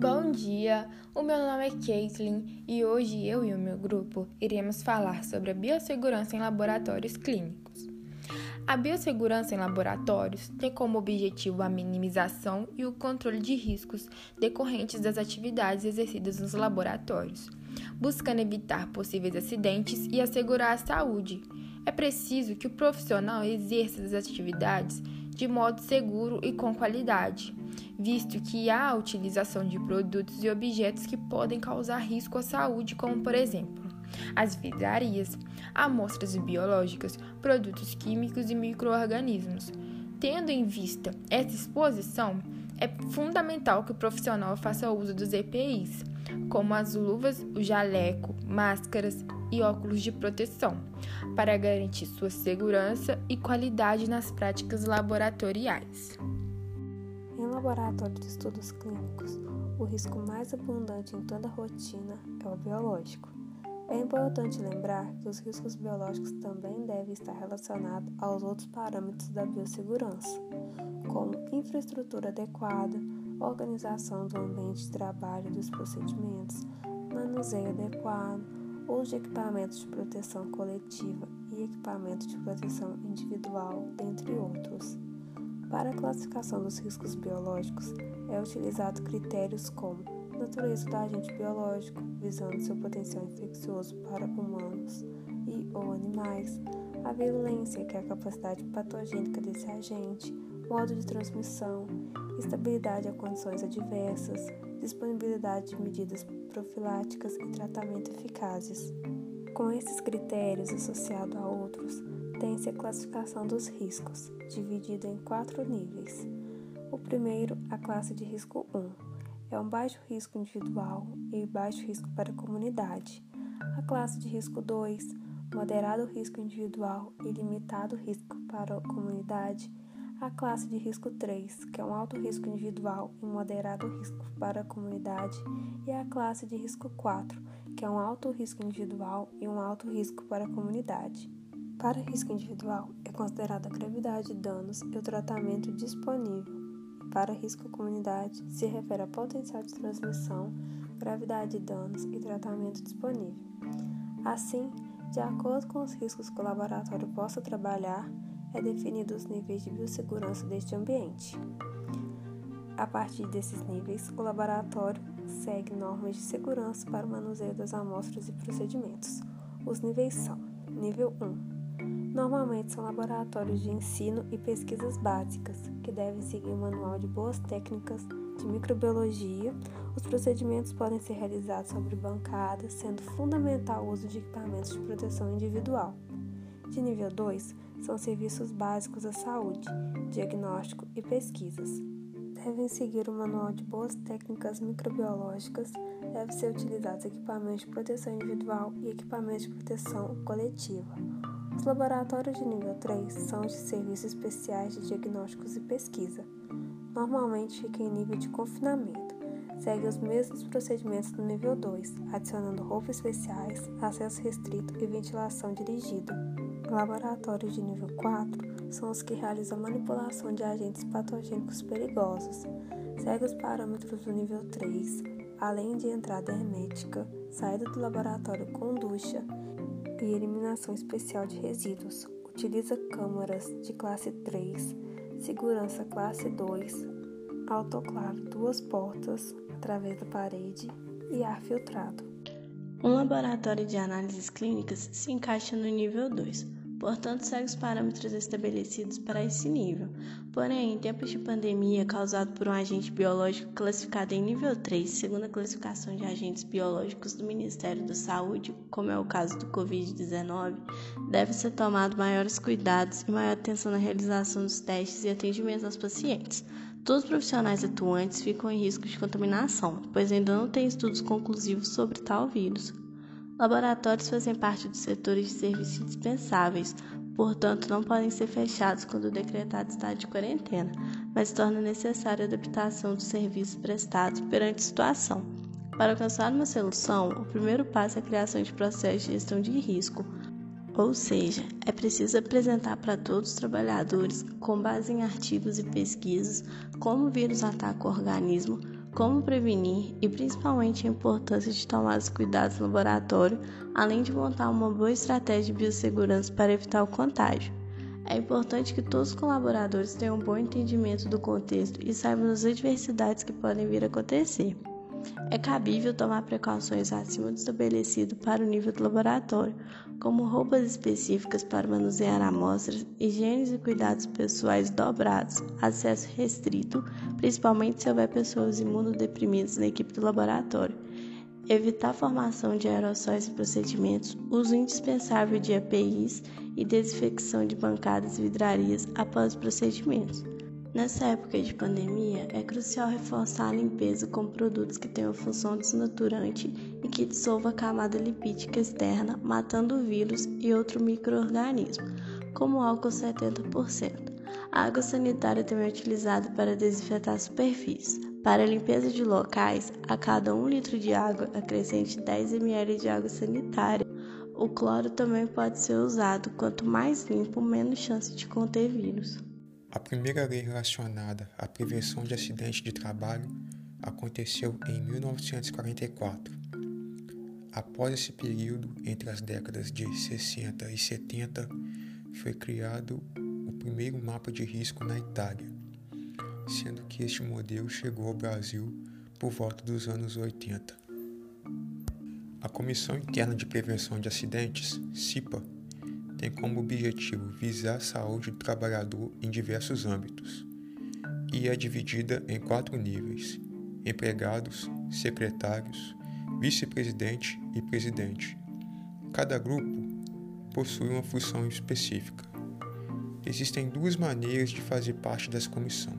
Bom dia, o meu nome é Caitlin e hoje eu e o meu grupo iremos falar sobre a biossegurança em laboratórios clínicos. A biossegurança em laboratórios tem como objetivo a minimização e o controle de riscos decorrentes das atividades exercidas nos laboratórios, buscando evitar possíveis acidentes e assegurar a saúde. É preciso que o profissional exerça as atividades de modo seguro e com qualidade, visto que há a utilização de produtos e objetos que podem causar risco à saúde, como por exemplo as vidrarias, amostras biológicas, produtos químicos e microorganismos. Tendo em vista essa exposição, é fundamental que o profissional faça uso dos EPIs, como as luvas, o jaleco, máscaras e óculos de proteção, para garantir sua segurança e qualidade nas práticas laboratoriais. Laboratório de estudos clínicos, o risco mais abundante em toda a rotina é o biológico. É importante lembrar que os riscos biológicos também devem estar relacionados aos outros parâmetros da biossegurança, como infraestrutura adequada, organização do ambiente de trabalho e dos procedimentos, manuseio adequado, uso de equipamentos de proteção coletiva e equipamentos de proteção individual, entre outros. Para a classificação dos riscos biológicos, é utilizado critérios como natureza do agente biológico, visando seu potencial infeccioso para humanos e ou animais, a virulência, que é a capacidade patogênica desse agente, modo de transmissão, estabilidade a condições adversas, disponibilidade de medidas profiláticas e tratamento eficazes. Com esses critérios associados a outros, tem-se a classificação dos riscos, dividida em quatro níveis. O primeiro, a classe de risco 1, é um baixo risco individual e baixo risco para a comunidade. A classe de risco 2, moderado risco individual e limitado risco para a comunidade. A classe de risco 3, que é um alto risco individual e moderado risco para a comunidade. E a classe de risco 4, que é um alto risco individual e um alto risco para a comunidade. Para risco individual, é considerada a gravidade de danos e o tratamento disponível para risco comunidade se refere a potencial de transmissão, gravidade de danos e tratamento disponível. Assim, de acordo com os riscos que o laboratório possa trabalhar, é definido os níveis de biossegurança deste ambiente. A partir desses níveis, o laboratório segue normas de segurança para o manuseio das amostras e procedimentos. Os níveis são: nível 1 Normalmente são laboratórios de ensino e pesquisas básicas, que devem seguir o manual de boas técnicas de microbiologia. Os procedimentos podem ser realizados sobre bancadas, sendo fundamental o uso de equipamentos de proteção individual. De nível 2, são serviços básicos à saúde, diagnóstico e pesquisas. Devem seguir o manual de boas técnicas microbiológicas, devem ser utilizados equipamentos de proteção individual e equipamentos de proteção coletiva. Os laboratórios de nível 3 são os de serviços especiais de diagnósticos e pesquisa. Normalmente ficam em nível de confinamento. Segue os mesmos procedimentos do nível 2, adicionando roupas especiais, acesso restrito e ventilação dirigida. Laboratórios de nível 4 são os que realizam manipulação de agentes patogênicos perigosos. Segue os parâmetros do nível 3, além de entrada hermética, saída do laboratório com ducha e eliminação especial de resíduos. Utiliza câmaras de classe 3, segurança classe 2, autoclave duas portas através da parede e ar filtrado. Um laboratório de análises clínicas se encaixa no nível 2 portanto segue os parâmetros estabelecidos para esse nível. Porém, em tempos de pandemia causado por um agente biológico classificado em nível 3, segundo a classificação de agentes biológicos do Ministério da Saúde, como é o caso do Covid-19, deve ser tomado maiores cuidados e maior atenção na realização dos testes e atendimento aos pacientes. Todos os profissionais atuantes ficam em risco de contaminação, pois ainda não tem estudos conclusivos sobre tal vírus. Laboratórios fazem parte dos setores de serviços indispensáveis, portanto, não podem ser fechados quando decretado estado de quarentena, mas torna necessária a adaptação dos serviços prestados perante a situação. Para alcançar uma solução, o primeiro passo é a criação de processos de gestão de risco, ou seja, é preciso apresentar para todos os trabalhadores, com base em artigos e pesquisas, como o vírus ataca o organismo, como prevenir e principalmente a importância de tomar os cuidados no laboratório, além de montar uma boa estratégia de biossegurança para evitar o contágio. É importante que todos os colaboradores tenham um bom entendimento do contexto e saibam das adversidades que podem vir a acontecer. É cabível tomar precauções acima do estabelecido para o nível do laboratório, como roupas específicas para manusear amostras, higiene e cuidados pessoais dobrados, acesso restrito, principalmente se houver pessoas imunodeprimidas na equipe do laboratório, evitar a formação de aerossóis e procedimentos, uso indispensável de APIs e desinfecção de bancadas e vidrarias após os procedimentos. Nessa época de pandemia, é crucial reforçar a limpeza com produtos que tenham função desnaturante e que dissolva a camada lipídica externa, matando vírus e outro microorganismo, como álcool 70%. A água sanitária também é utilizada para desinfetar superfícies. Para a limpeza de locais, a cada 1 litro de água acrescente 10 ml de água sanitária. O cloro também pode ser usado, quanto mais limpo, menos chance de conter vírus. A primeira lei relacionada à prevenção de acidentes de trabalho aconteceu em 1944. Após esse período, entre as décadas de 60 e 70, foi criado o primeiro mapa de risco na Itália, sendo que este modelo chegou ao Brasil por volta dos anos 80. A Comissão Interna de Prevenção de Acidentes, CIPA, tem como objetivo visar a saúde do trabalhador em diversos âmbitos e é dividida em quatro níveis: empregados, secretários, vice-presidente e presidente. Cada grupo possui uma função específica. Existem duas maneiras de fazer parte dessa comissão.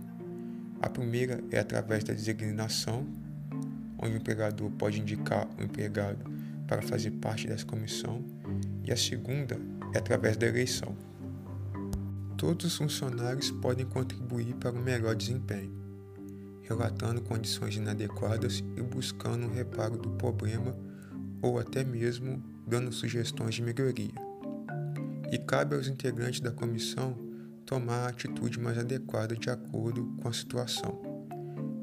A primeira é através da designação, onde o empregador pode indicar o empregado para fazer parte dessa comissão, e a segunda é através da eleição. Todos os funcionários podem contribuir para um melhor desempenho, relatando condições inadequadas e buscando um reparo do problema ou até mesmo dando sugestões de melhoria. E cabe aos integrantes da comissão tomar a atitude mais adequada de acordo com a situação,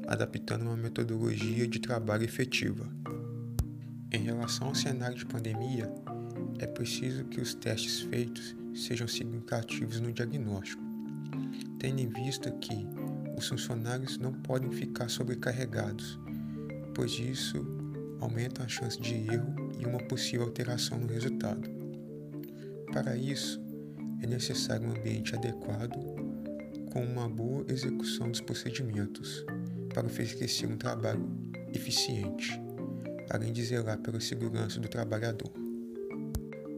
adaptando uma metodologia de trabalho efetiva. Em relação ao cenário de pandemia, é preciso que os testes feitos sejam significativos no diagnóstico, tendo em vista que os funcionários não podem ficar sobrecarregados, pois isso aumenta a chance de erro e uma possível alteração no resultado. Para isso, é necessário um ambiente adequado com uma boa execução dos procedimentos para oferecer um trabalho eficiente, além de zelar pela segurança do trabalhador.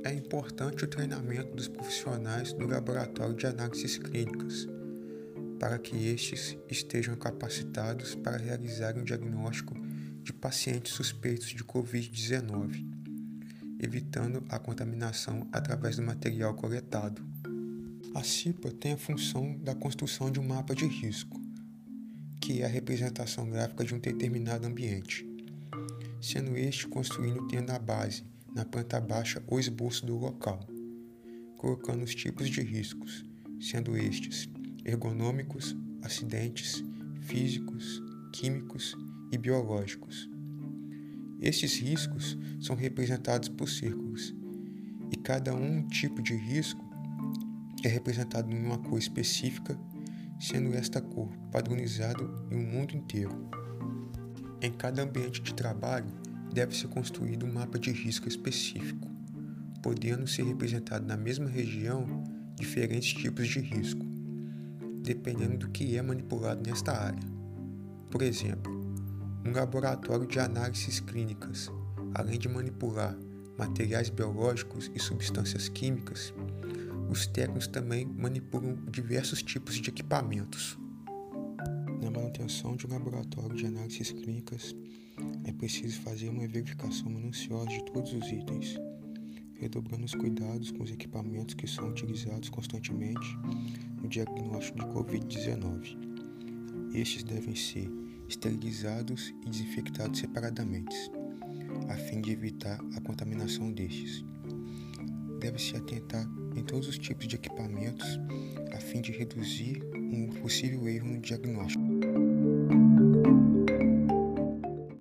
É importante o treinamento dos profissionais do laboratório de análises clínicas, para que estes estejam capacitados para realizar um diagnóstico de pacientes suspeitos de Covid-19, evitando a contaminação através do material coletado. A CIPA tem a função da construção de um mapa de risco, que é a representação gráfica de um determinado ambiente, sendo este construído tendo a base na planta baixa o esboço do local, colocando os tipos de riscos, sendo estes ergonômicos, acidentes, físicos, químicos e biológicos. Estes riscos são representados por círculos, e cada um tipo de risco é representado em uma cor específica, sendo esta cor padronizada em um mundo inteiro. Em cada ambiente de trabalho, deve ser construído um mapa de risco específico, podendo ser representado na mesma região diferentes tipos de risco, dependendo do que é manipulado nesta área. Por exemplo, um laboratório de análises clínicas, além de manipular materiais biológicos e substâncias químicas, os técnicos também manipulam diversos tipos de equipamentos. Na manutenção de um laboratório de análises clínicas, é preciso fazer uma verificação minuciosa de todos os itens, redobrando os cuidados com os equipamentos que são utilizados constantemente no diagnóstico de Covid-19. Estes devem ser esterilizados e desinfectados separadamente, a fim de evitar a contaminação destes. Deve-se atentar em todos os tipos de equipamentos, a fim de reduzir um possível erro no diagnóstico.